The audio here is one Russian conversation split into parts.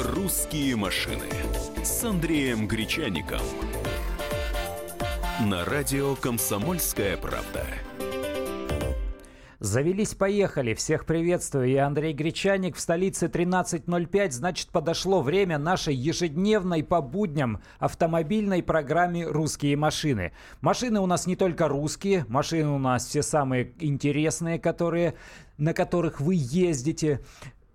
«Русские машины» с Андреем Гречаником. На радио «Комсомольская правда». Завелись, поехали. Всех приветствую. Я Андрей Гречаник. В столице 13.05. Значит, подошло время нашей ежедневной по будням автомобильной программе «Русские машины». Машины у нас не только русские. Машины у нас все самые интересные, которые, на которых вы ездите.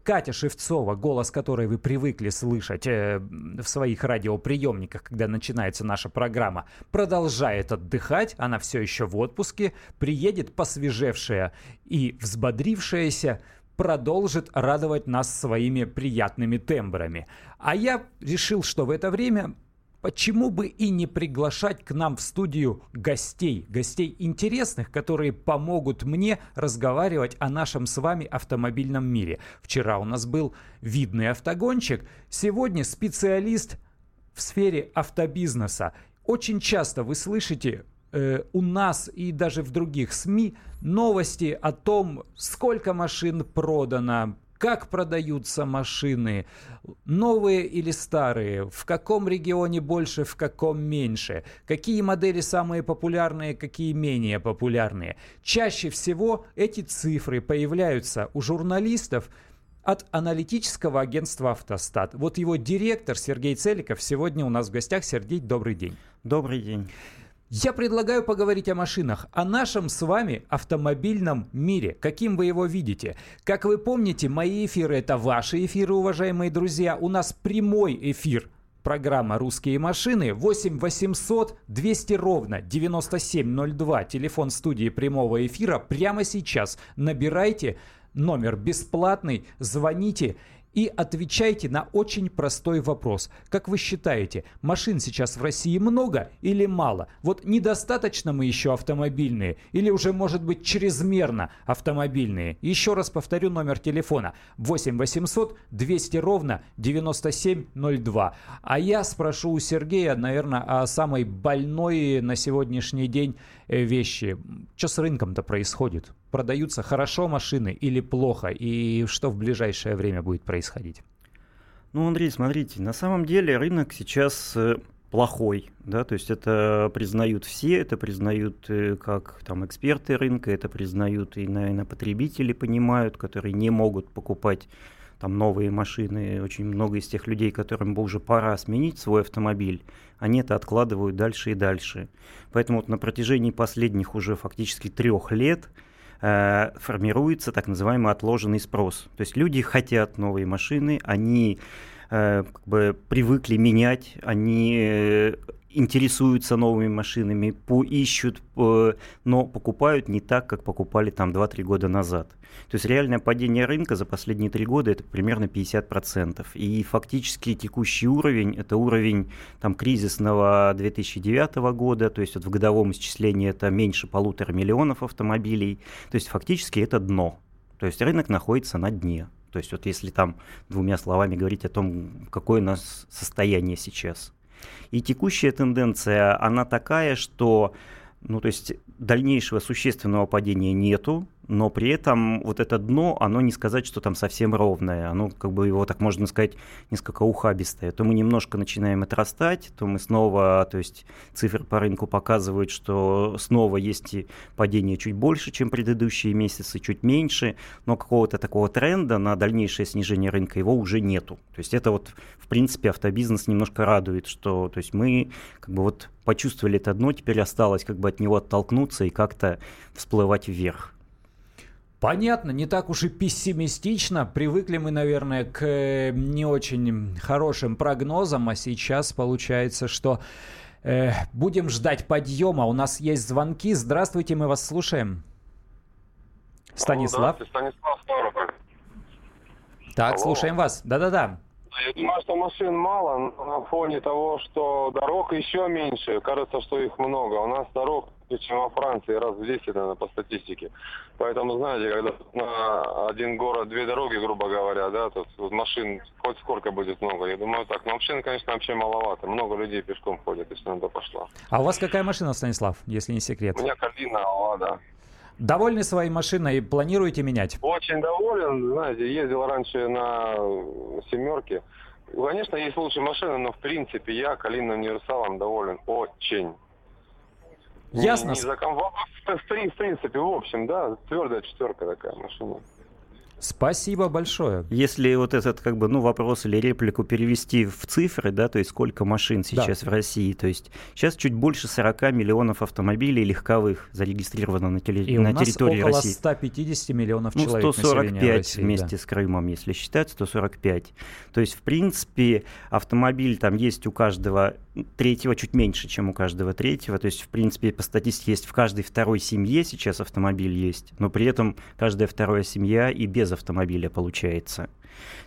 Катя Шевцова, голос которой вы привыкли слышать э, в своих радиоприемниках, когда начинается наша программа, продолжает отдыхать, она все еще в отпуске, приедет посвежевшая и взбодрившаяся, продолжит радовать нас своими приятными тембрами. А я решил, что в это время почему бы и не приглашать к нам в студию гостей, гостей интересных, которые помогут мне разговаривать о нашем с вами автомобильном мире. Вчера у нас был видный автогонщик, сегодня специалист в сфере автобизнеса. Очень часто вы слышите э, у нас и даже в других СМИ новости о том, сколько машин продано, как продаются машины, новые или старые, в каком регионе больше, в каком меньше, какие модели самые популярные, какие менее популярные. Чаще всего эти цифры появляются у журналистов, от аналитического агентства «Автостат». Вот его директор Сергей Целиков сегодня у нас в гостях. Сергей, добрый день. Добрый день. Я предлагаю поговорить о машинах, о нашем с вами автомобильном мире, каким вы его видите. Как вы помните, мои эфиры это ваши эфиры, уважаемые друзья. У нас прямой эфир программа «Русские машины» 8 800 200 ровно 9702. Телефон студии прямого эфира прямо сейчас. Набирайте номер бесплатный, звоните и отвечайте на очень простой вопрос. Как вы считаете, машин сейчас в России много или мало? Вот недостаточно мы еще автомобильные или уже может быть чрезмерно автомобильные? Еще раз повторю номер телефона 8 800 200 ровно 9702. А я спрошу у Сергея, наверное, о самой больной на сегодняшний день вещи. Что с рынком-то происходит? продаются хорошо машины или плохо, и что в ближайшее время будет происходить? Ну, Андрей, смотрите, на самом деле рынок сейчас э, плохой, да, то есть это признают все, это признают э, как там эксперты рынка, это признают и, наверное, потребители понимают, которые не могут покупать там новые машины, очень много из тех людей, которым бы уже пора сменить свой автомобиль, они это откладывают дальше и дальше. Поэтому вот на протяжении последних уже фактически трех лет Э, формируется так называемый отложенный спрос. То есть люди хотят новые машины, они э, как бы привыкли менять, они э, интересуются новыми машинами, поищут, но покупают не так, как покупали там 2-3 года назад. То есть реальное падение рынка за последние 3 года это примерно 50%. И фактически текущий уровень это уровень там, кризисного 2009 года, то есть вот в годовом исчислении это меньше полутора миллионов автомобилей. То есть фактически это дно. То есть рынок находится на дне. То есть вот если там двумя словами говорить о том, какое у нас состояние сейчас. И текущая тенденция, она такая, что ну, то есть дальнейшего существенного падения нету, но при этом вот это дно, оно не сказать, что там совсем ровное, оно как бы его, так можно сказать, несколько ухабистое. То мы немножко начинаем отрастать, то мы снова, то есть цифры по рынку показывают, что снова есть падение чуть больше, чем предыдущие месяцы, чуть меньше, но какого-то такого тренда на дальнейшее снижение рынка его уже нету. То есть это вот, в принципе, автобизнес немножко радует, что то есть мы как бы вот почувствовали это дно, теперь осталось как бы от него оттолкнуться и как-то всплывать вверх. Понятно, не так уж и пессимистично. Привыкли мы, наверное, к э, не очень хорошим прогнозам, а сейчас получается, что э, будем ждать подъема. У нас есть звонки. Здравствуйте, мы вас слушаем. Станислав. Станислав Ставрополь. Так, Алло. слушаем вас. Да-да-да. Я думаю, что машин мало на фоне того, что дорог еще меньше. Кажется, что их много. У нас дорог чем во Франции, раз в 10, наверное, по статистике. Поэтому, знаете, когда на один город две дороги, грубо говоря, да, тут машин хоть сколько будет много. Я думаю, так. Но машин, конечно, вообще маловато. Много людей пешком ходят, если надо пошла. А у вас какая машина, Станислав, если не секрет? У меня Калина, Лада. Довольны своей машиной? Планируете менять? Очень доволен. Знаете, ездил раньше на семерке. конечно, есть лучшие машины, но в принципе я Калина универсалом доволен очень. Ясно. Не, не за комфорт, в, в принципе, в общем, да, твердая четверка такая машина. Спасибо большое. Если вот этот как бы ну вопрос или реплику перевести в цифры, да, то есть сколько машин сейчас да. в России, то есть сейчас чуть больше 40 миллионов автомобилей легковых зарегистрировано на, теле... И на у нас территории около России. 150 миллионов ну, человек 145 России, вместе да. с Крымом, если считать, 145. То есть, в принципе, автомобиль там есть у каждого третьего, чуть меньше, чем у каждого третьего. То есть, в принципе, по статистике есть в каждой второй семье сейчас автомобиль есть, но при этом каждая вторая семья и без автомобиля получается.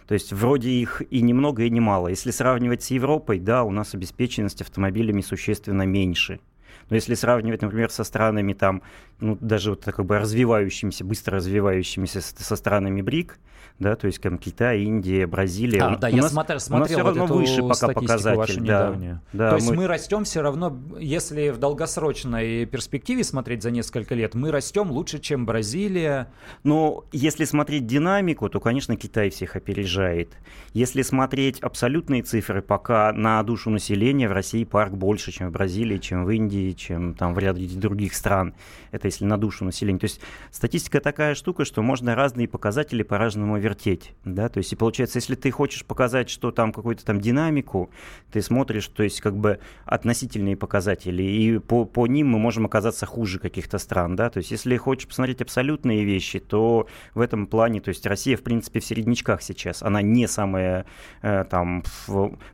То есть вроде их и немного, и немало. Если сравнивать с Европой, да, у нас обеспеченность автомобилями существенно меньше. Но если сравнивать, например, со странами там, ну, даже вот как бы развивающимися, быстро развивающимися со странами БРИК, да, то есть там Китай, Индия, Бразилия. А, у, да, у я нас, смотр, смотрел у нас все вот равно эту выше пока показатель. вашу да, недавнюю. да, То есть мы... мы растем все равно, если в долгосрочной перспективе смотреть за несколько лет, мы растем лучше, чем Бразилия. Но если смотреть динамику, то, конечно, Китай всех опережает. Если смотреть абсолютные цифры, пока на душу населения в России парк больше, чем в Бразилии, чем в Индии, чем там в ряде других стран. Это если на душу населения. То есть статистика такая штука, что можно разные показатели по-разному вертеть. Да? То есть и получается, если ты хочешь показать, что там какую-то там динамику, ты смотришь, то есть как бы относительные показатели, и по, по ним мы можем оказаться хуже каких-то стран. Да? То есть если хочешь посмотреть абсолютные вещи, то в этом плане, то есть Россия в принципе в середнячках сейчас. Она не самая э, там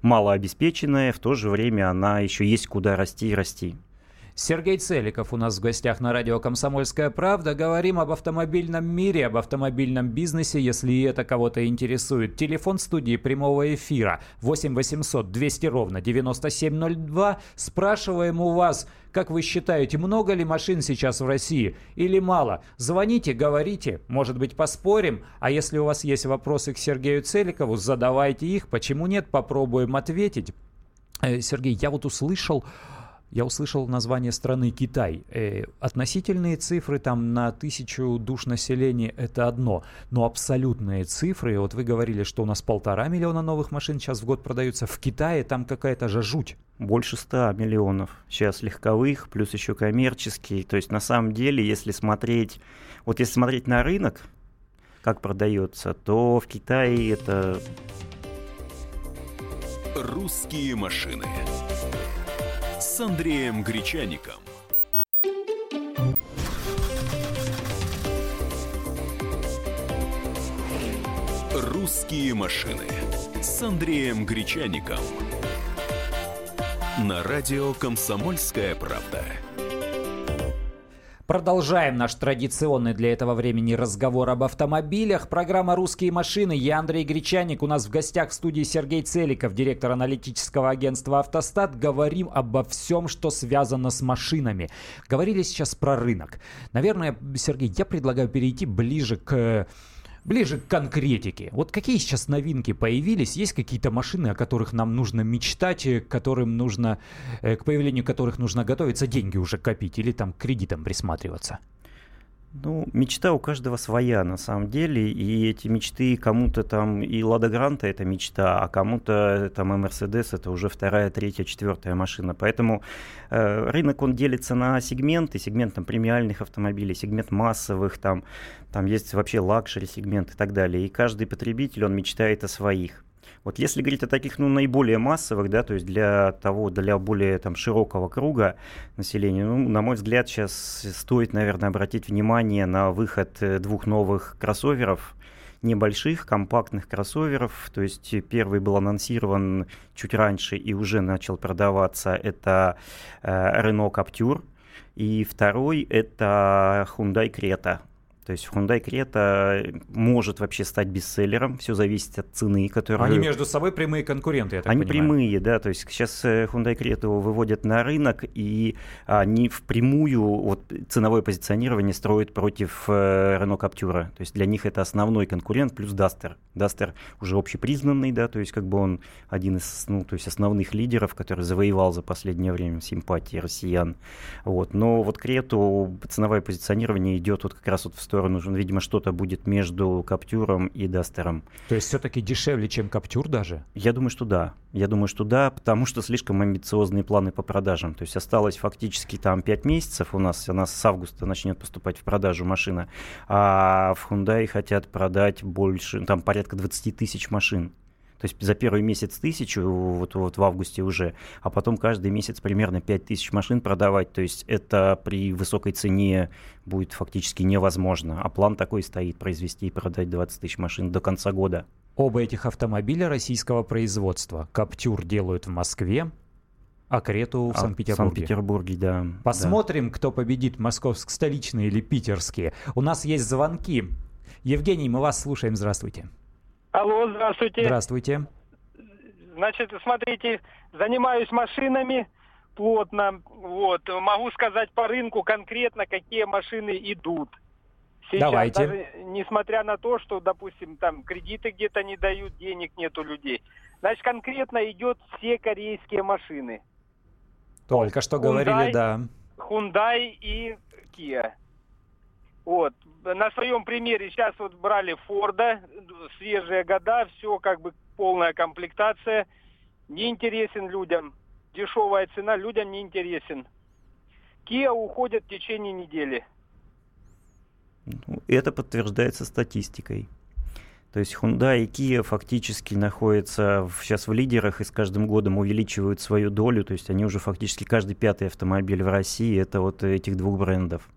малообеспеченная, в то же время она еще есть куда расти и расти. Сергей Целиков у нас в гостях на радио «Комсомольская правда». Говорим об автомобильном мире, об автомобильном бизнесе, если это кого-то интересует. Телефон студии прямого эфира 8 800 200 ровно 9702. Спрашиваем у вас, как вы считаете, много ли машин сейчас в России или мало? Звоните, говорите, может быть, поспорим. А если у вас есть вопросы к Сергею Целикову, задавайте их. Почему нет? Попробуем ответить. Э, Сергей, я вот услышал я услышал название страны Китай. Э, относительные цифры там на тысячу душ населения это одно, но абсолютные цифры, вот вы говорили, что у нас полтора миллиона новых машин сейчас в год продаются, в Китае там какая-то же жуть. Больше ста миллионов сейчас легковых, плюс еще коммерческие. То есть на самом деле, если смотреть, вот если смотреть на рынок, как продается, то в Китае это... Русские машины Андреем Гречаником. Русские машины с Андреем Гречаником. На радио «Комсомольская правда». Продолжаем наш традиционный для этого времени разговор об автомобилях. Программа «Русские машины». Я Андрей Гречаник. У нас в гостях в студии Сергей Целиков, директор аналитического агентства «Автостат». Говорим обо всем, что связано с машинами. Говорили сейчас про рынок. Наверное, Сергей, я предлагаю перейти ближе к ближе к конкретике. Вот какие сейчас новинки появились? Есть какие-то машины, о которых нам нужно мечтать, к которым нужно, э, к появлению которых нужно готовиться, деньги уже копить или там к кредитам присматриваться? Ну, мечта у каждого своя, на самом деле, и эти мечты кому-то там и Лада Гранта это мечта, а кому-то там и Мерседес это уже вторая, третья, четвертая машина. Поэтому э, рынок, он делится на сегменты, сегмент там премиальных автомобилей, сегмент массовых, там, там есть вообще luxury сегмент и так далее. И каждый потребитель, он мечтает о своих. Вот если говорить о таких, ну, наиболее массовых, да, то есть для того, для более там широкого круга населения, ну, на мой взгляд, сейчас стоит, наверное, обратить внимание на выход э, двух новых кроссоверов, небольших, компактных кроссоверов. То есть первый был анонсирован чуть раньше и уже начал продаваться. Это э, Renault Captur. И второй это Hyundai Creta. То есть Hyundai Creta может вообще стать бестселлером, все зависит от цены, которую... Они между собой прямые конкуренты, я так Они понимаю. прямые, да, то есть сейчас э, Hyundai Creta выводят на рынок, и они впрямую вот, ценовое позиционирование строят против э, Renault Captura. То есть для них это основной конкурент плюс Duster. Duster уже общепризнанный, да, то есть как бы он один из ну, то есть основных лидеров, который завоевал за последнее время симпатии россиян. Вот. Но вот Крету ценовое позиционирование идет вот как раз вот в сторону, видимо, что-то будет между Каптюром и Дастером. То есть все-таки дешевле, чем Каптюр даже? Я думаю, что да. Я думаю, что да, потому что слишком амбициозные планы по продажам. То есть осталось фактически там 5 месяцев у нас, у нас с августа начнет поступать в продажу машина, а в Hyundai хотят продать больше, там порядка 20 тысяч машин. То есть за первый месяц тысячу, вот, вот в августе уже, а потом каждый месяц примерно 5 тысяч машин продавать. То есть это при высокой цене будет фактически невозможно. А план такой стоит, произвести и продать 20 тысяч машин до конца года. Оба этих автомобиля российского производства. Каптюр делают в Москве, а Крету в а, Санкт-Петербурге. Санкт-Петербурге, да. Посмотрим, да. кто победит, московско-столичные или питерские. У нас есть звонки. Евгений, мы вас слушаем. Здравствуйте. Алло, здравствуйте. Здравствуйте. Значит, смотрите, занимаюсь машинами плотно. Вот, могу сказать по рынку конкретно, какие машины идут. Сейчас Давайте. даже несмотря на то, что, допустим, там кредиты где-то не дают, денег нету людей. Значит, конкретно идет все корейские машины. Только что Hyundai, говорили, да. Hyundai и Kia. Вот. На своем примере сейчас вот брали Форда, свежие года, все как бы полная комплектация. Не интересен людям. Дешевая цена людям не интересен. Kia уходит в течение недели. Ну, это подтверждается статистикой. То есть Hyundai и Kia фактически находятся сейчас в лидерах и с каждым годом увеличивают свою долю. То есть они уже фактически каждый пятый автомобиль в России это вот этих двух брендов.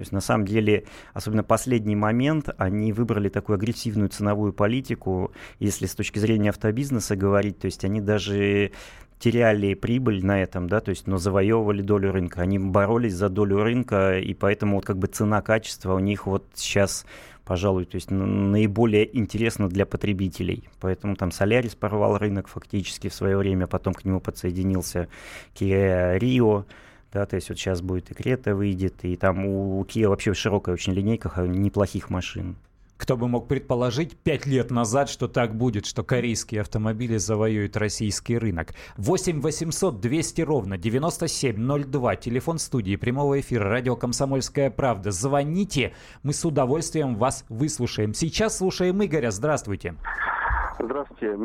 То есть на самом деле, особенно последний момент, они выбрали такую агрессивную ценовую политику, если с точки зрения автобизнеса говорить, то есть они даже теряли прибыль на этом, да, то есть, но завоевывали долю рынка. Они боролись за долю рынка, и поэтому вот как бы цена-качество у них вот сейчас пожалуй, то есть наиболее интересно для потребителей. Поэтому там Солярис порвал рынок фактически в свое время, потом к нему подсоединился Kia Rio, да, то есть вот сейчас будет и Крета выйдет, и там у Kia вообще широкая очень линейка неплохих машин. Кто бы мог предположить пять лет назад, что так будет, что корейские автомобили завоюют российский рынок. 8 800 200 ровно 9702. Телефон студии прямого эфира радио «Комсомольская правда». Звоните, мы с удовольствием вас выслушаем. Сейчас слушаем Игоря. Здравствуйте. Здравствуйте,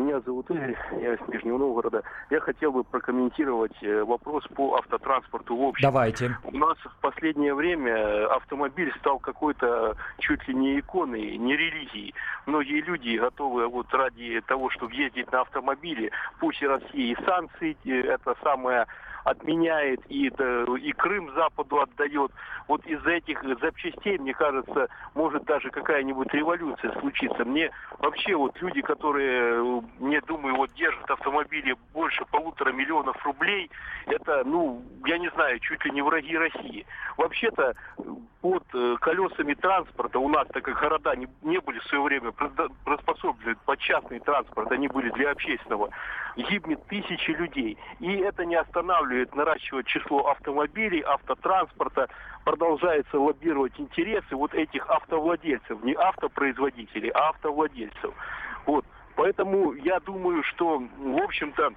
меня зовут Игорь, я из Нижнего Новгорода. Я хотел бы прокомментировать э, вопрос по автотранспорту в общем. Давайте. У нас в последнее время автомобиль стал какой-то чуть ли не иконой, не религией. Многие люди готовы вот ради того, чтобы ездить на автомобиле, пусть и России и санкции, э, это самое отменяет и, и Крым Западу отдает. Вот из этих запчастей, мне кажется, может даже какая-нибудь революция случиться. Мне вообще вот люди, которые, мне думаю, вот держат автомобили больше полутора миллионов рублей, это, ну, я не знаю, чуть ли не враги России. Вообще-то под э, колесами транспорта у нас, так как города не, не были в свое время приспособлены под частный транспорт, они были для общественного, гибнет тысячи людей. И это не останавливает наращивать число автомобилей, автотранспорта, продолжается лоббировать интересы вот этих автовладельцев, не автопроизводителей, а автовладельцев. Вот. Поэтому я думаю, что, в общем-то,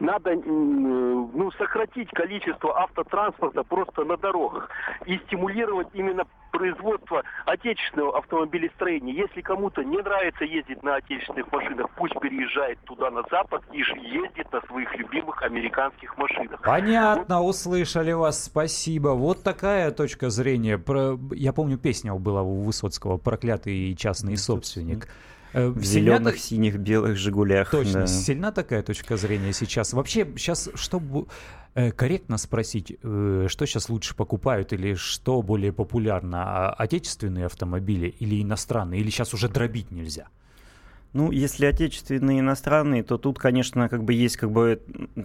надо ну, сократить количество автотранспорта просто на дорогах и стимулировать именно производство отечественного автомобилестроения. Если кому-то не нравится ездить на отечественных машинах, пусть переезжает туда на запад и ездит на своих любимых американских машинах. Понятно, вот. услышали вас, спасибо. Вот такая точка зрения. Про... Я помню, песня была у Высоцкого «Проклятый частный собственник». Э, в зеленых, сильна... синих, белых «Жигулях». Точно, да. сильна такая точка зрения сейчас. Вообще, сейчас, чтобы э, корректно спросить, э, что сейчас лучше покупают или что более популярно, а, отечественные автомобили или иностранные, или сейчас уже дробить нельзя? Ну, если отечественные и иностранные, то тут, конечно, как бы есть как бы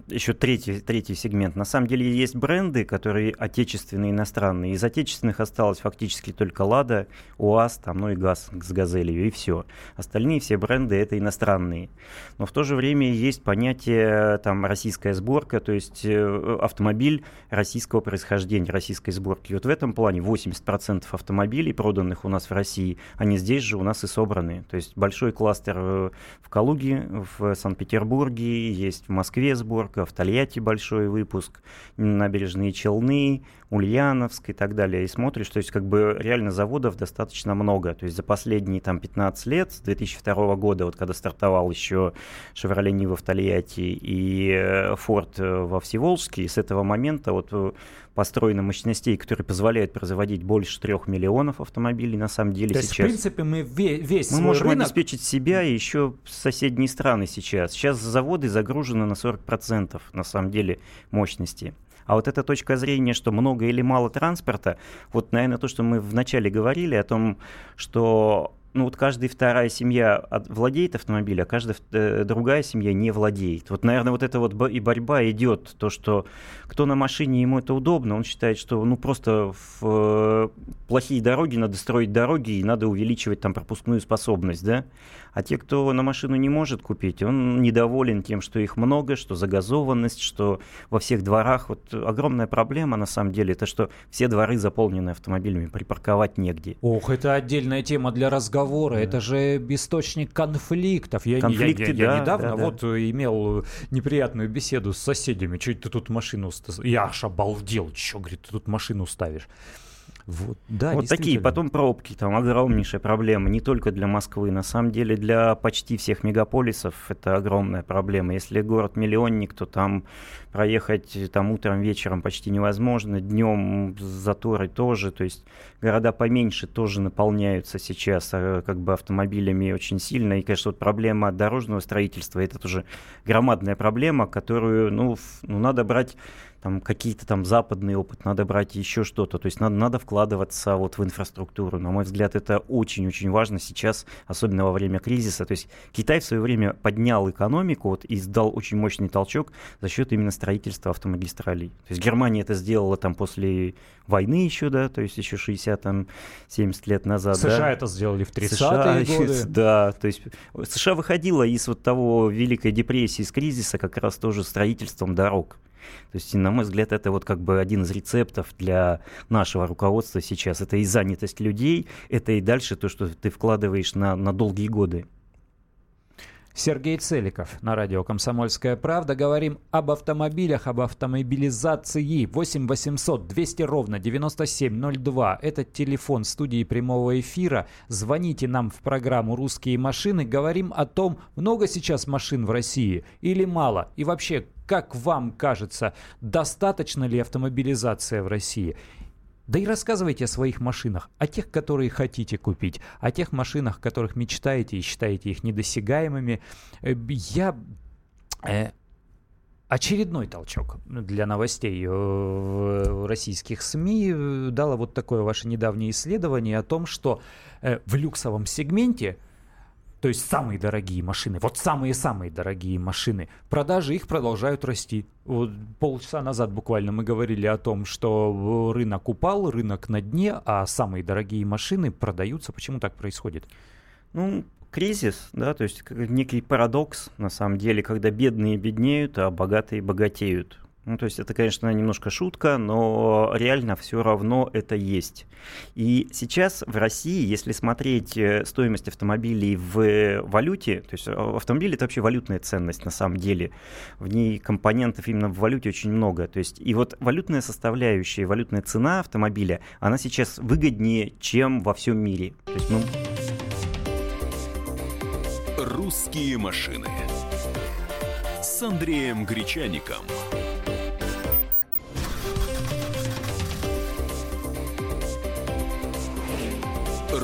еще третий, третий сегмент. На самом деле есть бренды, которые отечественные и иностранные. Из отечественных осталось фактически только Лада, УАЗ, там, ну и ГАЗ с Газелью, и все. Остальные все бренды это иностранные. Но в то же время есть понятие там российская сборка, то есть э, автомобиль российского происхождения, российской сборки. И вот в этом плане 80% автомобилей, проданных у нас в России, они здесь же у нас и собраны. То есть большой кластер в Калуге, в Санкт-Петербурге, есть в Москве сборка, в Тольятти большой выпуск, набережные Челны, Ульяновск и так далее, и смотришь, то есть как бы реально заводов достаточно много. То есть за последние там 15 лет, с 2002 года, вот когда стартовал еще Chevrolet Niva в Тольятти и Ford э, во Всеволжске, и с этого момента вот э, построено мощностей, которые позволяют производить больше трех миллионов автомобилей на самом деле То сейчас. есть, в принципе, мы весь Мы можем рынок... обеспечить себя и еще соседние страны сейчас. Сейчас заводы загружены на 40% на самом деле мощности. А вот эта точка зрения, что много или мало транспорта, вот, наверное, то, что мы вначале говорили о том, что ну вот каждая вторая семья владеет автомобилем, а каждая э, другая семья не владеет. Вот, наверное, вот эта вот и борьба идет, то, что кто на машине, ему это удобно, он считает, что ну просто в э, плохие дороги надо строить дороги и надо увеличивать там пропускную способность, да? А те, кто на машину не может купить, он недоволен тем, что их много, что загазованность, что во всех дворах. Вот огромная проблема на самом деле, это что все дворы заполнены автомобилями, припарковать негде. Ох, это отдельная тема для разговора, да. это же источник конфликтов. Я, Конфликты, я, я, да, я недавно да, да. вот имел неприятную беседу с соседями. Чуть ты тут машину... Я аж обалдел, что, говорит, ты тут машину ставишь. Вот, да, вот такие, потом пробки, там огромнейшая проблема, не только для Москвы, на самом деле для почти всех мегаполисов это огромная проблема. Если город-миллионник, то там проехать там утром, вечером почти невозможно, днем заторы тоже, то есть города поменьше тоже наполняются сейчас а, как бы автомобилями очень сильно, и, конечно, вот проблема дорожного строительства, это тоже громадная проблема, которую, ну, ну надо брать там какие-то там западный опыт, надо брать еще что-то. То есть надо, надо вкладываться вот в инфраструктуру. На мой взгляд, это очень-очень важно сейчас, особенно во время кризиса. То есть Китай в свое время поднял экономику вот, и сдал очень мощный толчок за счет именно строительства автомагистралей. То есть Германия это сделала там после войны еще, да, то есть еще 60, там, 70 лет назад. США да. это сделали в 30-е годы. Да, то есть США выходила из вот того Великой депрессии, из кризиса как раз тоже строительством дорог. То есть, на мой взгляд, это вот как бы один из рецептов для нашего руководства сейчас. Это и занятость людей, это и дальше то, что ты вкладываешь на, на долгие годы. Сергей Целиков на радио «Комсомольская правда». Говорим об автомобилях, об автомобилизации. 8 800 200 ровно 9702. Это телефон студии прямого эфира. Звоните нам в программу «Русские машины». Говорим о том, много сейчас машин в России или мало. И вообще, как вам кажется, достаточно ли автомобилизация в России? Да и рассказывайте о своих машинах, о тех, которые хотите купить, о тех машинах, которых мечтаете и считаете их недосягаемыми. Э, я э, очередной толчок для новостей в российских СМИ дало вот такое ваше недавнее исследование о том, что э, в люксовом сегменте то есть самые дорогие машины, вот самые-самые дорогие машины, продажи их продолжают расти. Вот полчаса назад буквально мы говорили о том, что рынок упал, рынок на дне, а самые дорогие машины продаются. Почему так происходит? Ну, кризис, да, то есть некий парадокс, на самом деле, когда бедные беднеют, а богатые богатеют. Ну, то есть это, конечно, немножко шутка, но реально все равно это есть. И сейчас в России, если смотреть э, стоимость автомобилей в валюте, то есть э, автомобиль это вообще валютная ценность на самом деле, в ней компонентов именно в валюте очень много. То есть и вот валютная составляющая, валютная цена автомобиля, она сейчас выгоднее, чем во всем мире. То есть мы... Русские машины с Андреем Гречаником.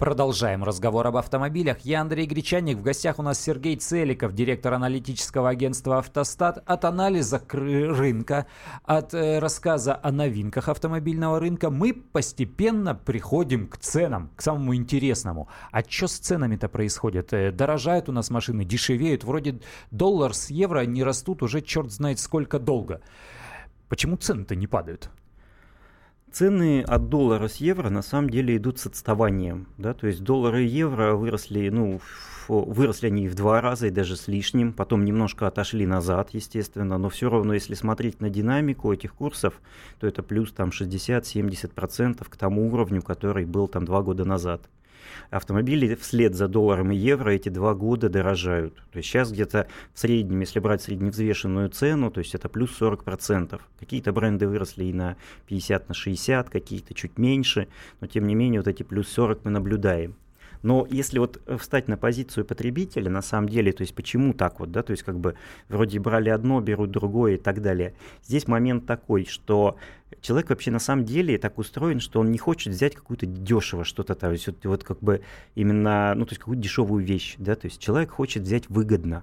Продолжаем разговор об автомобилях. Я Андрей Гречаник. В гостях у нас Сергей Целиков, директор аналитического агентства «Автостат». От анализа рынка, от э, рассказа о новинках автомобильного рынка мы постепенно приходим к ценам, к самому интересному. А что с ценами-то происходит? Э, дорожают у нас машины, дешевеют. Вроде доллар с евро не растут уже черт знает сколько долго. Почему цены-то не падают? Цены от доллара с евро на самом деле идут с отставанием. Да? То есть доллары и евро выросли, ну, выросли они в два раза и даже с лишним, потом немножко отошли назад, естественно, но все равно, если смотреть на динамику этих курсов, то это плюс там 60-70% к тому уровню, который был там два года назад. Автомобили вслед за долларом и евро эти два года дорожают. То есть сейчас где-то в среднем, если брать средневзвешенную цену, то есть это плюс 40%. Какие-то бренды выросли и на 50, на 60, какие-то чуть меньше, но тем не менее вот эти плюс 40 мы наблюдаем. Но если вот э, встать на позицию потребителя, на самом деле, то есть почему так вот, да, то есть как бы вроде брали одно, берут другое и так далее. Здесь момент такой, что человек вообще на самом деле так устроен, что он не хочет взять какую-то дешево что-то, то есть вот, вот как бы именно, ну то есть какую-то дешевую вещь, да, то есть человек хочет взять выгодно.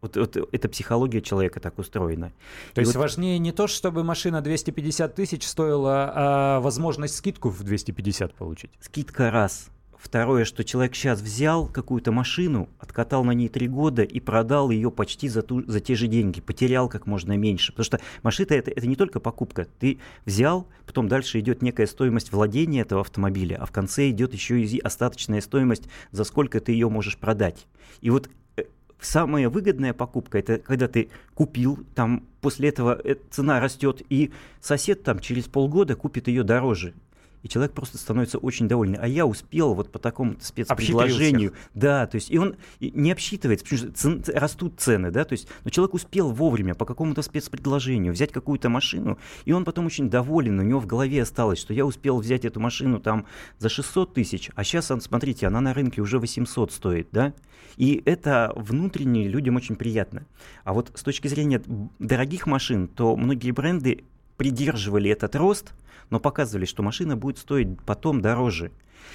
Вот, вот эта психология человека так устроена. То и есть вот... важнее не то, чтобы машина 250 тысяч стоила, а возможность скидку в 250 получить? Скидка раз. Второе, что человек сейчас взял какую-то машину, откатал на ней три года и продал ее почти за, ту, за те же деньги, потерял как можно меньше. Потому что машина это, это не только покупка. Ты взял, потом дальше идет некая стоимость владения этого автомобиля, а в конце идет еще и остаточная стоимость, за сколько ты ее можешь продать. И вот э, самая выгодная покупка это когда ты купил, там после этого э, цена растет, и сосед там через полгода купит ее дороже и человек просто становится очень довольный. А я успел вот по такому спецпредложению. Да, то есть и он не обсчитывается, потому что цен, растут цены, да, то есть, но человек успел вовремя по какому-то спецпредложению взять какую-то машину, и он потом очень доволен, у него в голове осталось, что я успел взять эту машину там за 600 тысяч, а сейчас, смотрите, она на рынке уже 800 стоит, да, и это внутренне людям очень приятно. А вот с точки зрения дорогих машин, то многие бренды придерживали этот рост, но показывали, что машина будет стоить потом дороже.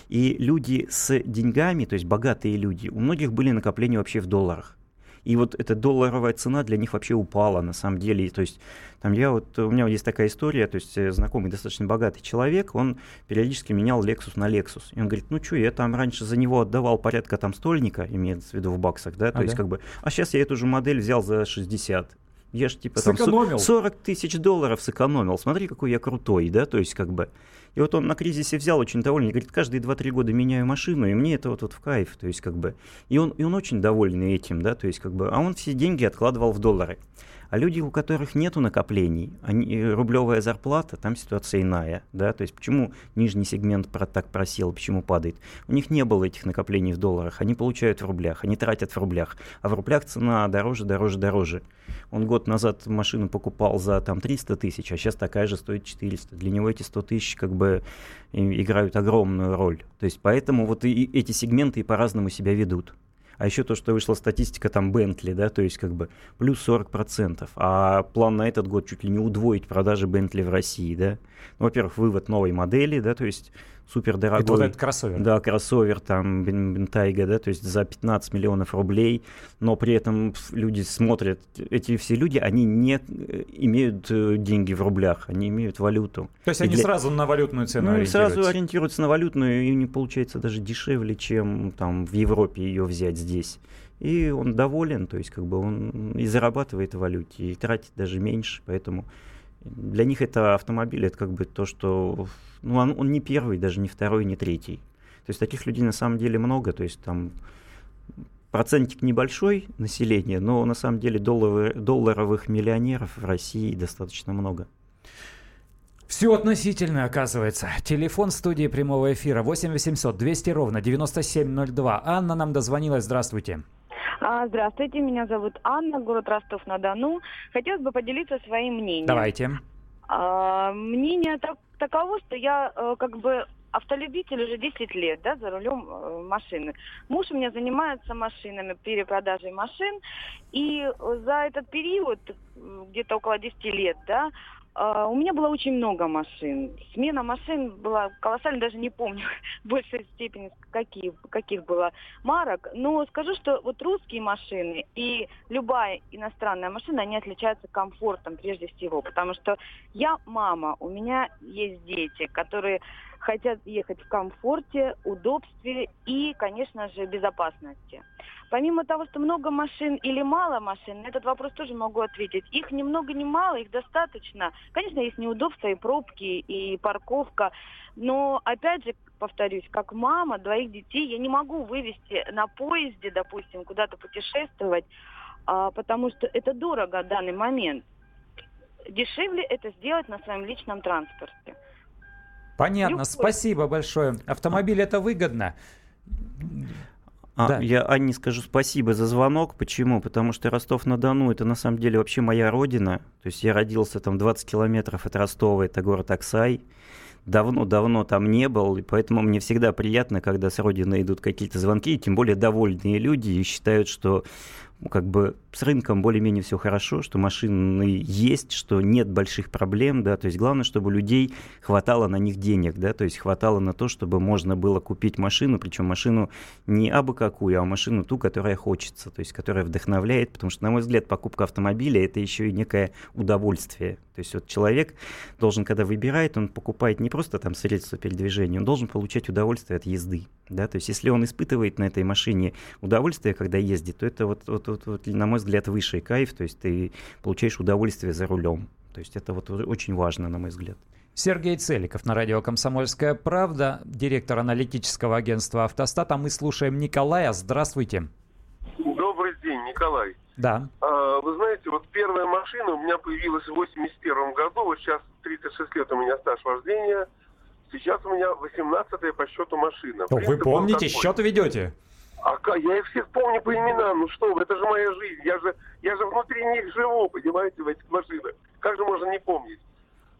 И люди с деньгами, то есть богатые люди, у многих были накопления вообще в долларах. И вот эта долларовая цена для них вообще упала на самом деле. То есть там я вот, у меня вот есть такая история, то есть э, знакомый достаточно богатый человек, он периодически менял Lexus на Lexus. И он говорит, ну что, я там раньше за него отдавал порядка там стольника, имеется в виду в баксах, да, то а есть как бы, а сейчас я эту же модель взял за 60. Я же типа там 40 тысяч долларов сэкономил. Смотри, какой я крутой, да, то есть как бы. И вот он на кризисе взял очень довольный, говорит, каждые 2-3 года меняю машину, и мне это вот, вот в кайф, то есть как бы. И он, и он очень довольный этим, да, то есть как бы. А он все деньги откладывал в доллары. А люди, у которых нет накоплений, они, э, рублевая зарплата, там ситуация иная. Да? То есть почему нижний сегмент про, так просел, почему падает? У них не было этих накоплений в долларах, они получают в рублях, они тратят в рублях. А в рублях цена дороже, дороже, дороже. Он год назад машину покупал за там, 300 тысяч, а сейчас такая же стоит 400. Для него эти 100 тысяч как бы играют огромную роль. То есть поэтому вот и эти сегменты и по-разному себя ведут. А еще то, что вышла статистика там Бентли, да, то есть как бы плюс 40%. А план на этот год чуть ли не удвоить продажи Бентли в России, да. Ну, во-первых, вывод новой модели, да, то есть супер дорогой. Это вот этот кроссовер. Да, кроссовер там Бентайга, да, то есть за 15 миллионов рублей, но при этом люди смотрят, эти все люди, они не э, имеют э, деньги в рублях, они имеют валюту. То есть и они для... сразу на валютную цену Ну, сразу ориентируются на валютную, и не получается даже дешевле, чем там в Европе ее взять здесь. И он доволен, то есть как бы он и зарабатывает в валюте, и тратит даже меньше, поэтому для них это автомобиль, это как бы то, что... Ну, он, он не первый, даже не второй, не третий. То есть таких людей на самом деле много, то есть там процентик небольшой населения, но на самом деле долларовых, долларовых миллионеров в России достаточно много. Все относительно, оказывается. Телефон студии прямого эфира 8 800 200 ровно 9702. Анна нам дозвонилась. Здравствуйте. А, здравствуйте, меня зовут Анна, город Ростов-на-Дону. Хотелось бы поделиться своим мнением. Давайте. А, мнение так, таково, что я э, как бы автолюбитель уже 10 лет, да, за рулем э, машины. Муж у меня занимается машинами, перепродажей машин, и за этот период, где-то около 10 лет, да, у меня было очень много машин. Смена машин была колоссальная, даже не помню в большей степени какие, каких было марок. Но скажу, что вот русские машины и любая иностранная машина, они отличаются комфортом прежде всего. Потому что я мама, у меня есть дети, которые хотят ехать в комфорте, удобстве и, конечно же, безопасности. Помимо того, что много машин или мало машин, на этот вопрос тоже могу ответить. Их ни много ни мало, их достаточно. Конечно, есть неудобства и пробки, и парковка. Но, опять же, повторюсь, как мама двоих детей, я не могу вывести на поезде, допустим, куда-то путешествовать, а, потому что это дорого в данный момент. Дешевле это сделать на своем личном транспорте. Понятно, спасибо большое. Автомобиль это выгодно. А, Да. Я Анне скажу спасибо за звонок. Почему? Потому что Ростов-на-Дону это на самом деле вообще моя родина. То есть я родился там 20 километров от Ростова, это город Аксай. Давно-давно там не был, и поэтому мне всегда приятно, когда с родины идут какие-то звонки, и тем более довольные люди и считают, что как бы с рынком более-менее все хорошо, что машины есть, что нет больших проблем, да, то есть главное, чтобы людей хватало на них денег, да, то есть хватало на то, чтобы можно было купить машину, причем машину не абы какую, а машину ту, которая хочется, то есть которая вдохновляет, потому что, на мой взгляд, покупка автомобиля это еще и некое удовольствие. То есть вот человек должен, когда выбирает, он покупает не просто там средство передвижения, он должен получать удовольствие от езды, да, то есть если он испытывает на этой машине удовольствие, когда ездит, то это вот, вот, вот, вот, на мой взгляд, высший кайф, то есть ты получаешь удовольствие за рулем. То есть это вот очень важно, на мой взгляд. Сергей Целиков на радио «Комсомольская правда», директор аналитического агентства «Автостат». А мы слушаем Николая. Здравствуйте. Добрый день, Николай. Да. А, Вы знаете, вот первая машина у меня появилась в 81 году, вот сейчас 36 лет у меня стаж вождения, сейчас у меня 18 по счету машина. Вы помните, счет ведете? А я их всех помню по именам, ну что это же моя жизнь, я же, я же внутри них живу, понимаете, в этих машинах. Как же можно не помнить?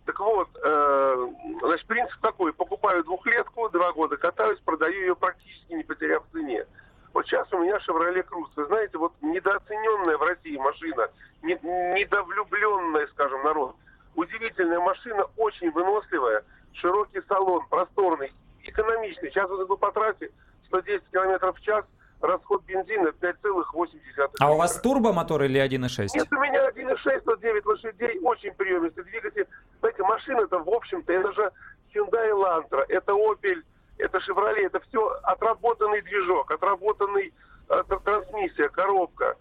Так вот, э, значит, принцип такой, покупаю двухлетку, два года катаюсь, продаю ее практически не потеряв в цене. Вот сейчас у меня Chevrolet Cruze. Вы знаете, вот недооцененная в России машина, не- недовлюбленная, скажем, народ. Удивительная машина, очень выносливая, широкий салон, просторный, экономичный. Сейчас вот иду по трассе, 110 км в час, расход бензина 5,8. А у вас турбомотор или 1.6? Нет, у меня 1.6, 109 лошадей, очень приемистый двигатель. Знаете, машина-то, в общем-то, это же Hyundai Elantra, это Opel, это Chevrolet, это все отработанный движок, отработанный э, тр- трансмиссия, коробка.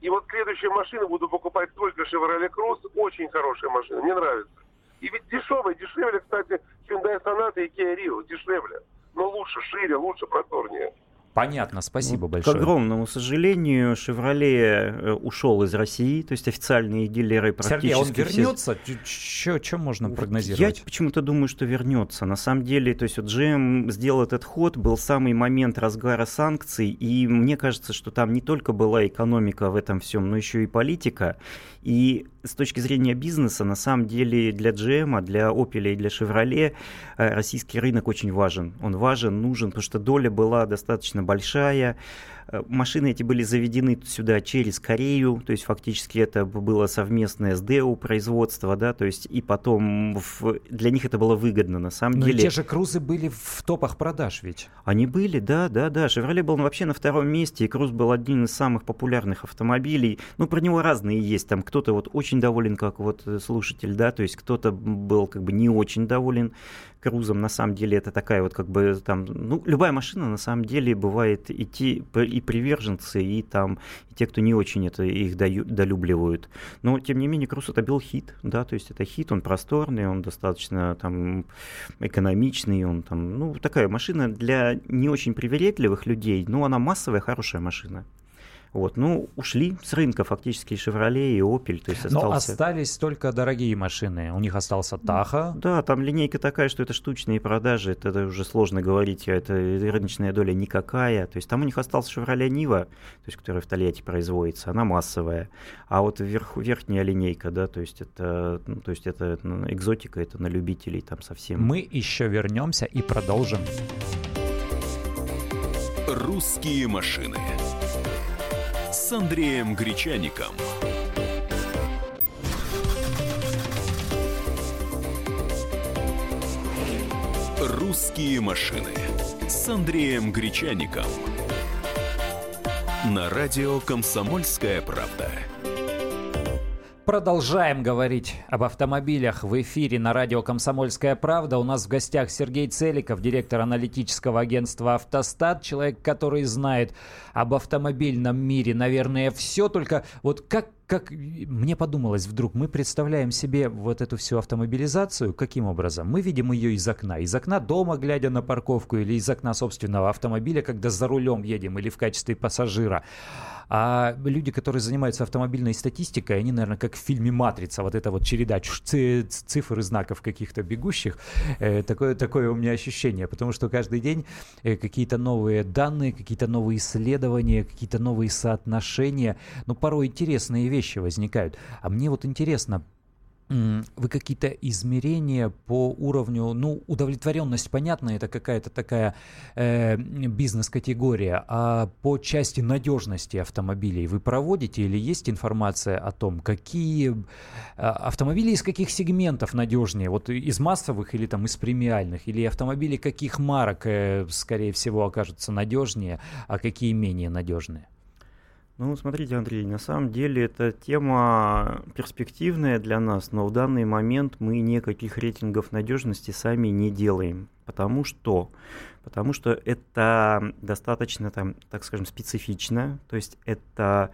И вот следующую машину буду покупать только Chevrolet Cruze, очень хорошая машина, мне нравится. И ведь дешевая, дешевле, кстати, Hyundai Sonata и Kia Rio, дешевле. Но лучше, шире, лучше, просторнее. Понятно, спасибо Ну, большое. К огромному сожалению, Chevrolet э, ушел из России, то есть официальные дилеры практически Сергей, а он все- вернется? Что можно Я прогнозировать? почему-то думаю, что вернется. На самом деле, то есть вот GM сделал этот ход, был самый момент разгара санкций, и мне кажется, что там не только была экономика в этом всем, но еще и политика. И с точки зрения бизнеса, на самом деле для GM, для Opel и для Chevrolet э, российский рынок очень важен. Он важен, нужен, потому что доля была достаточно большая. Э, Машины эти были заведены сюда через Корею, то есть фактически это было совместное СДУ производство, да, то есть и потом в- для них это было выгодно на самом Но деле. те же крузы были в топах продаж ведь. Они были, да, да, да. Chevrolet был вообще на втором месте, и Круз был один из самых популярных автомобилей. Ну, про него разные есть. Там кто-то вот очень доволен, как вот э, слушатель, да, то есть кто-то был как бы не очень доволен Крузом. На самом деле это такая вот как бы там, ну, любая машина на самом деле бывает и, те- и приверженцы, и там и те, кто не очень это их даю- долюбливают. Но, тем не менее, Круз это был хит, да, то есть это хит, он просторный, он достаточно там экономичный, он там, ну, такая машина для не очень привередливых людей, но она массовая, хорошая машина. Вот, ну, ушли с рынка фактически и Chevrolet, и Opel, то есть Но остался... остались только дорогие машины. У них остался Таха. Да, там линейка такая, что это штучные продажи, это уже сложно говорить, а это рыночная доля никакая. То есть там у них остался Chevrolet Niva, то есть которая в Тольятти производится, она массовая. А вот вверх, верхняя линейка, да, то есть это, ну, то есть это ну, экзотика, это на любителей там совсем. Мы еще вернемся и продолжим. «Русские машины» с Андреем Гречаником. «Русские машины» с Андреем Гречаником. На радио «Комсомольская правда». Продолжаем говорить об автомобилях в эфире на радио «Комсомольская правда». У нас в гостях Сергей Целиков, директор аналитического агентства «Автостат», человек, который знает об автомобильном мире, наверное, все. Только вот как как мне подумалось вдруг, мы представляем себе вот эту всю автомобилизацию каким образом? Мы видим ее из окна. Из окна дома, глядя на парковку, или из окна собственного автомобиля, когда за рулем едем, или в качестве пассажира. А люди, которые занимаются автомобильной статистикой, они, наверное, как в фильме «Матрица», вот эта вот череда цифр и знаков каких-то бегущих. Э, такое, такое у меня ощущение, потому что каждый день э, какие-то новые данные, какие-то новые исследования, какие-то новые соотношения, ну, порой интересные вещи возникают. А мне вот интересно, вы какие-то измерения по уровню, ну, удовлетворенность, понятно, это какая-то такая э, бизнес-категория, а по части надежности автомобилей вы проводите или есть информация о том, какие э, автомобили из каких сегментов надежнее, вот из массовых или там из премиальных, или автомобили каких марок, э, скорее всего, окажутся надежнее, а какие менее надежные? Ну, смотрите, Андрей, на самом деле эта тема перспективная для нас, но в данный момент мы никаких рейтингов надежности сами не делаем. Потому что? Потому что это достаточно, там, так скажем, специфично, то есть это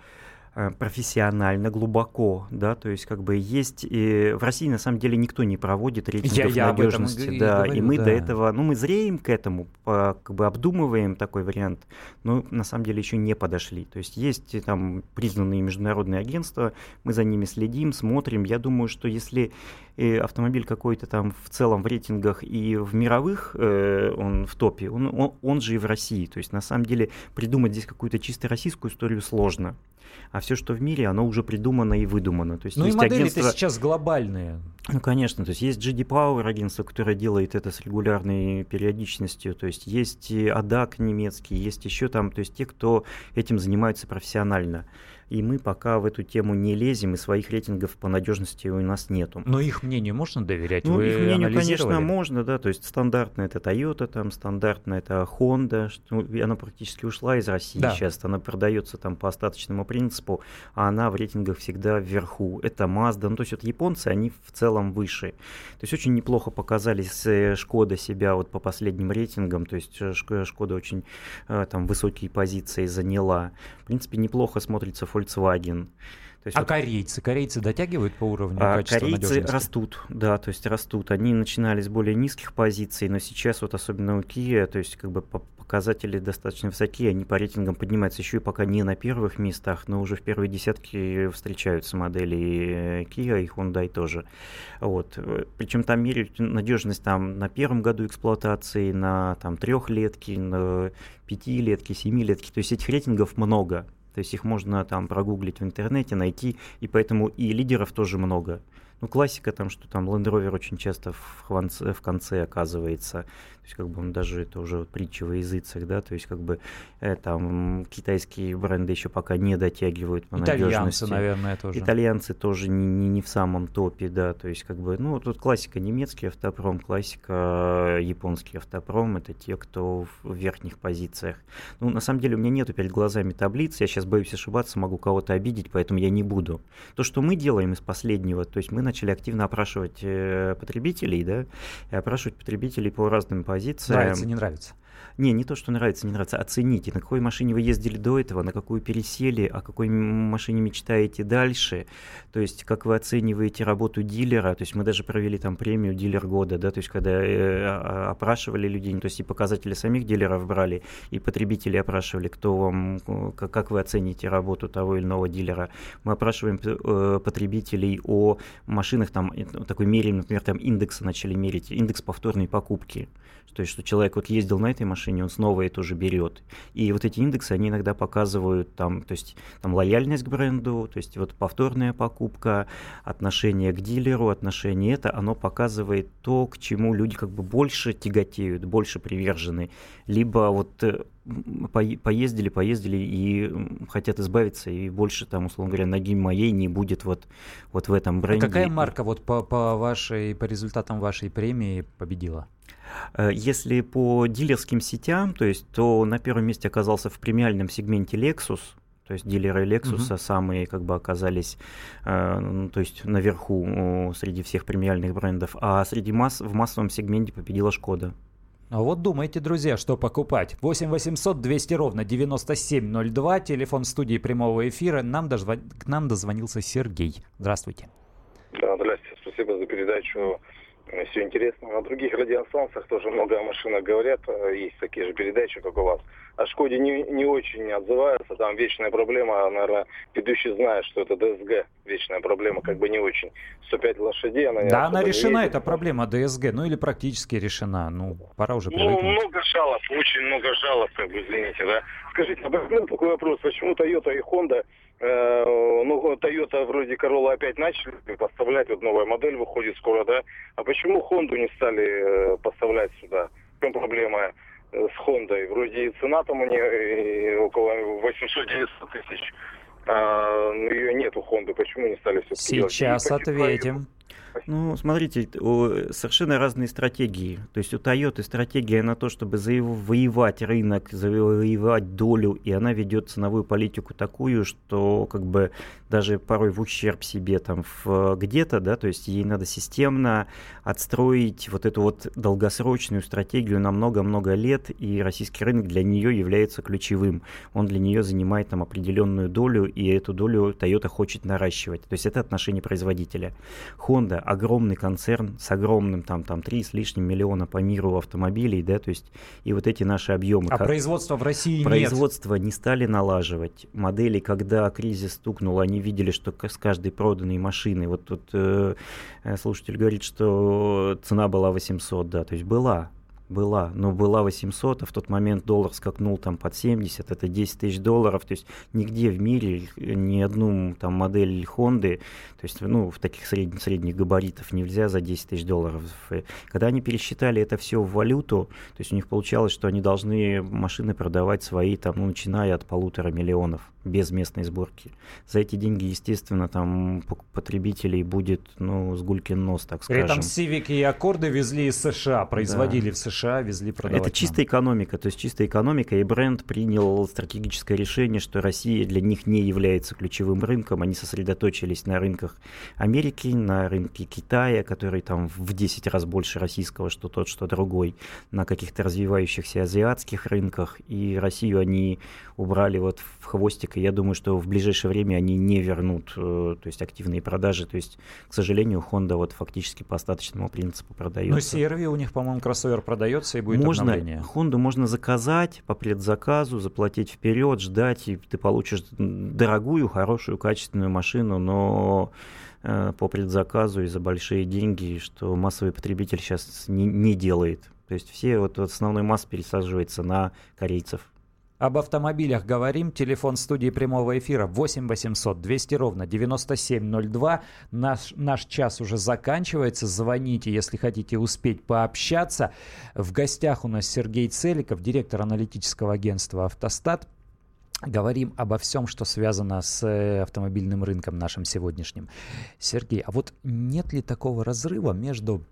профессионально, глубоко, да, то есть как бы есть и в России на самом деле никто не проводит рейтингов я, я надежности, и да, говорю, и мы да. до этого, ну мы зреем к этому, как бы обдумываем такой вариант, но на самом деле еще не подошли, то есть есть там признанные международные агентства, мы за ними следим, смотрим, я думаю, что если э, автомобиль какой-то там в целом в рейтингах и в мировых э, он в топе, он, он, он же и в России, то есть на самом деле придумать здесь какую-то чисто российскую историю сложно. А все, что в мире, оно уже придумано и выдумано. То есть, ну есть и модели агентство... сейчас глобальные. Ну, конечно, то есть есть GD Power, агентство, которое делает это с регулярной периодичностью, то есть есть и ADAC немецкий, есть еще там, то есть те, кто этим занимаются профессионально и мы пока в эту тему не лезем, и своих рейтингов по надежности у нас нету. Но их мнению можно доверять? Ну, Вы их мнению, конечно, можно, да, то есть стандартно это Toyota, там, стандартно это Honda, что, она практически ушла из России да. сейчас, она продается там по остаточному принципу, а она в рейтингах всегда вверху. Это Mazda, ну, то есть вот японцы, они в целом выше. То есть очень неплохо показали э, Шкода себя вот по последним рейтингам, то есть э, Шкода очень э, там высокие позиции заняла. В принципе, неплохо смотрится Volkswagen. То есть а вот, корейцы? Корейцы дотягивают по уровню а, качества Корейцы надежности? растут, да, то есть растут. Они начинали с более низких позиций, но сейчас вот особенно у Kia, то есть как бы показатели достаточно высокие, они по рейтингам поднимаются еще и пока не на первых местах, но уже в первые десятки встречаются модели Kia и Hyundai тоже. Вот. Причем там меряют надежность там на первом году эксплуатации, на там трехлетки, на пятилетки, семилетки, то есть этих рейтингов много. То есть их можно там прогуглить в интернете, найти, и поэтому и лидеров тоже много. Ну, классика там, что там Land Rover очень часто в конце, в конце оказывается. То есть, как бы он даже это уже притча во языцах, да, то есть, как бы э, там китайские бренды еще пока не дотягивают по Итальянцы, надежности. наверное, тоже. Итальянцы тоже не, не, не в самом топе, да, то есть, как бы, ну, тут классика немецкий автопром, классика японский автопром, это те, кто в верхних позициях. Ну, на самом деле, у меня нету перед глазами таблиц, я сейчас боюсь ошибаться, могу кого-то обидеть, поэтому я не буду. То, что мы делаем из последнего, то есть мы начали активно опрашивать э, потребителей, да, и опрашивать потребителей по разным позициям. Нравится, не нравится. Не, не то, что нравится, не нравится. Оцените, на какой машине вы ездили до этого, на какую пересели, о какой машине мечтаете дальше. То есть, как вы оцениваете работу дилера. То есть, мы даже провели там премию дилер года, да, то есть, когда э, опрашивали людей, то есть, и показатели самих дилеров брали, и потребители опрашивали, кто вам, как, как вы оцените работу того или иного дилера. Мы опрашиваем э, потребителей о машинах, там, такой мере, например, там индекса начали мерить, индекс повторной покупки. То есть, что человек вот ездил на этой машине, он снова это уже берет. И вот эти индексы, они иногда показывают там, то есть, там лояльность к бренду, то есть вот повторная покупка, отношение к дилеру, отношение это, оно показывает то, к чему люди как бы больше тяготеют, больше привержены. Либо вот э, поездили, поездили и хотят избавиться, и больше там, условно говоря, ноги моей не будет вот, вот в этом бренде. А какая марка вот по, по вашей, по результатам вашей премии победила? Э, если по дилерским сетям, то есть, то на первом месте оказался в премиальном сегменте Lexus, то есть дилеры Lexus uh-huh. самые как бы оказались, э, ну, то есть наверху среди всех премиальных брендов, а среди масс в массовом сегменте победила Шкода. А вот думайте, друзья, что покупать. 8 800 200 ровно 9702, телефон студии прямого эфира. Нам дожв... К нам дозвонился Сергей. Здравствуйте. Да, здравствуйте. Спасибо за передачу. Все интересно. На других радиостанциях тоже много о машинах говорят. Есть такие же передачи, как у вас. О Шкоде не, не очень отзываются. Там вечная проблема. Наверное, ведущий знает, что это ДСГ. Вечная проблема как бы не очень. 105 лошадей. Она да, она решена, эта проблема ДСГ. Ну или практически решена. Ну, пора уже привыкнуть. Ну, много жалоб. Очень много жалоб, как бы, извините, да. Скажите, а такой вопрос. Почему Toyota и Honda Э, ну, Toyota вроде Corolla опять начали поставлять, вот новая модель выходит скоро, да? А почему Honda не стали э, поставлять сюда? В чем проблема э, с Honda? Вроде и цена там у нее около 800-900 тысяч. А, ее нет у Honda. Почему не стали все Сейчас ответим. Ну, смотрите, совершенно разные стратегии. То есть у Toyota стратегия на то, чтобы завоевать рынок, завоевать долю, и она ведет ценовую политику такую, что как бы даже порой в ущерб себе там где-то, да, то есть ей надо системно отстроить вот эту вот долгосрочную стратегию на много-много лет, и российский рынок для нее является ключевым. Он для нее занимает там определенную долю, и эту долю Toyota хочет наращивать. То есть это отношение производителя. Honda огромный концерн с огромным там, там 3 с лишним миллиона по миру автомобилей, да, то есть и вот эти наши объемы. А как... производства в России Производство нет. не стали налаживать. Модели, когда кризис стукнул, они видели, что с каждой проданной машины, вот тут э, слушатель говорит, что цена была 800, да, то есть была, была, но была 800, а в тот момент доллар скакнул там под 70, это 10 тысяч долларов, то есть нигде в мире ни одну там модель Honda, то есть ну в таких средних, средних габаритов нельзя за 10 тысяч долларов. Когда они пересчитали это все в валюту, то есть у них получалось, что они должны машины продавать свои там, ну, начиная от полутора миллионов без местной сборки. За эти деньги, естественно, там потребителей будет, ну, с гулькин нос, так скажем. При этом Civic и Аккорды везли из США, производили да. в США, везли продавать. Это чистая экономика, то есть чистая экономика, и бренд принял стратегическое решение, что Россия для них не является ключевым рынком, они сосредоточились на рынках Америки, на рынке Китая, который там в 10 раз больше российского, что тот, что другой, на каких-то развивающихся азиатских рынках, и Россию они убрали вот в хвостик, и я думаю, что в ближайшее время они не вернут э, то есть активные продажи. То есть, к сожалению, Honda вот фактически по остаточному принципу продается. Но CRV у них, по-моему, кроссовер продается и будет можно, обновление. Honda можно заказать по предзаказу, заплатить вперед, ждать, и ты получишь дорогую, хорошую, качественную машину, но э, по предзаказу и за большие деньги, что массовый потребитель сейчас не, не делает. То есть все вот, вот основной масс пересаживается на корейцев. Об автомобилях говорим. Телефон студии прямого эфира 8 800 200 ровно 9702. Наш, наш час уже заканчивается. Звоните, если хотите успеть пообщаться. В гостях у нас Сергей Целиков, директор аналитического агентства «Автостат». Говорим обо всем, что связано с э, автомобильным рынком нашим сегодняшним. Сергей, а вот нет ли такого разрыва между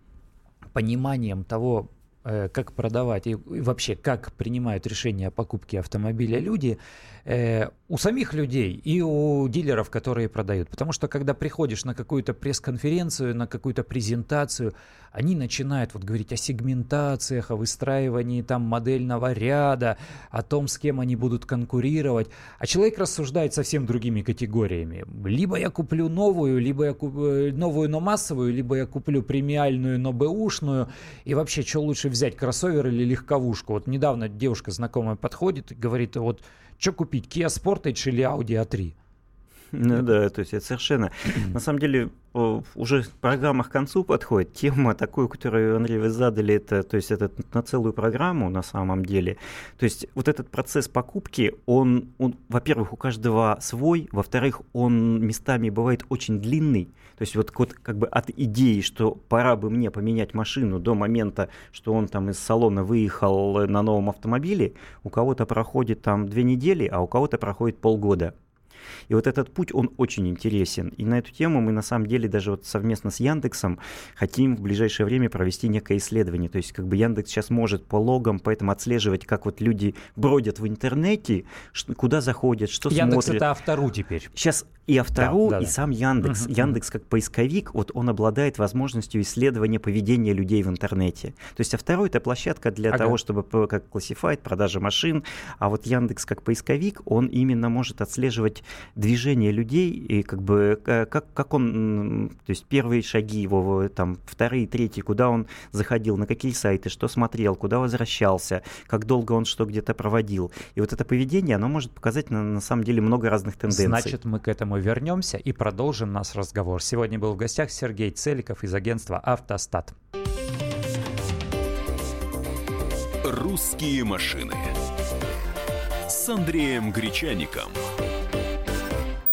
пониманием того, как продавать и вообще как принимают решение о покупке автомобиля люди, э, у самих людей и у дилеров, которые продают. Потому что когда приходишь на какую-то пресс-конференцию, на какую-то презентацию, они начинают вот говорить о сегментациях, о выстраивании там модельного ряда, о том, с кем они будут конкурировать. А человек рассуждает совсем другими категориями. Либо я куплю новую, либо я куплю э, новую, но массовую, либо я куплю премиальную, но бэушную. И вообще, что лучше взять, кроссовер или легковушку? Вот недавно девушка знакомая подходит и говорит, вот что купить, Kia Sportage или Audi A3? Ну да, то есть это совершенно... На самом деле, уже программа к концу подходит. Тема такую, которую, Андрей, вы задали, это, то есть это на целую программу на самом деле. То есть вот этот процесс покупки, он, он во-первых, у каждого свой, во-вторых, он местами бывает очень длинный. То есть вот, вот как бы от идеи, что пора бы мне поменять машину до момента, что он там из салона выехал на новом автомобиле, у кого-то проходит там две недели, а у кого-то проходит полгода. И вот этот путь, он очень интересен. И на эту тему мы на самом деле даже вот совместно с Яндексом хотим в ближайшее время провести некое исследование. То есть как бы Яндекс сейчас может по логам, поэтому отслеживать, как вот люди бродят в интернете, куда заходят, что Яндекс смотрят. это автору теперь. Сейчас и Автору, Да, да, и да. сам Яндекс. Мгм, Яндекс как поисковик, вот он обладает возможностью исследования поведения людей в интернете. То есть Автору это площадка для Ага. того, чтобы как классифайт, продажа машин, а вот Яндекс как поисковик, он именно может отслеживать движение людей и как бы э, как, как он, то есть первые шаги его, там вторые, третьи, куда он заходил, на какие сайты, что смотрел, куда возвращался, как долго он что где-то проводил. И вот это поведение, оно может показать на, на самом деле много разных тенденций. Значит, мы к этому вернемся и продолжим наш разговор. Сегодня был в гостях Сергей Целиков из агентства «Автостат». «Русские машины» с Андреем Гречаником.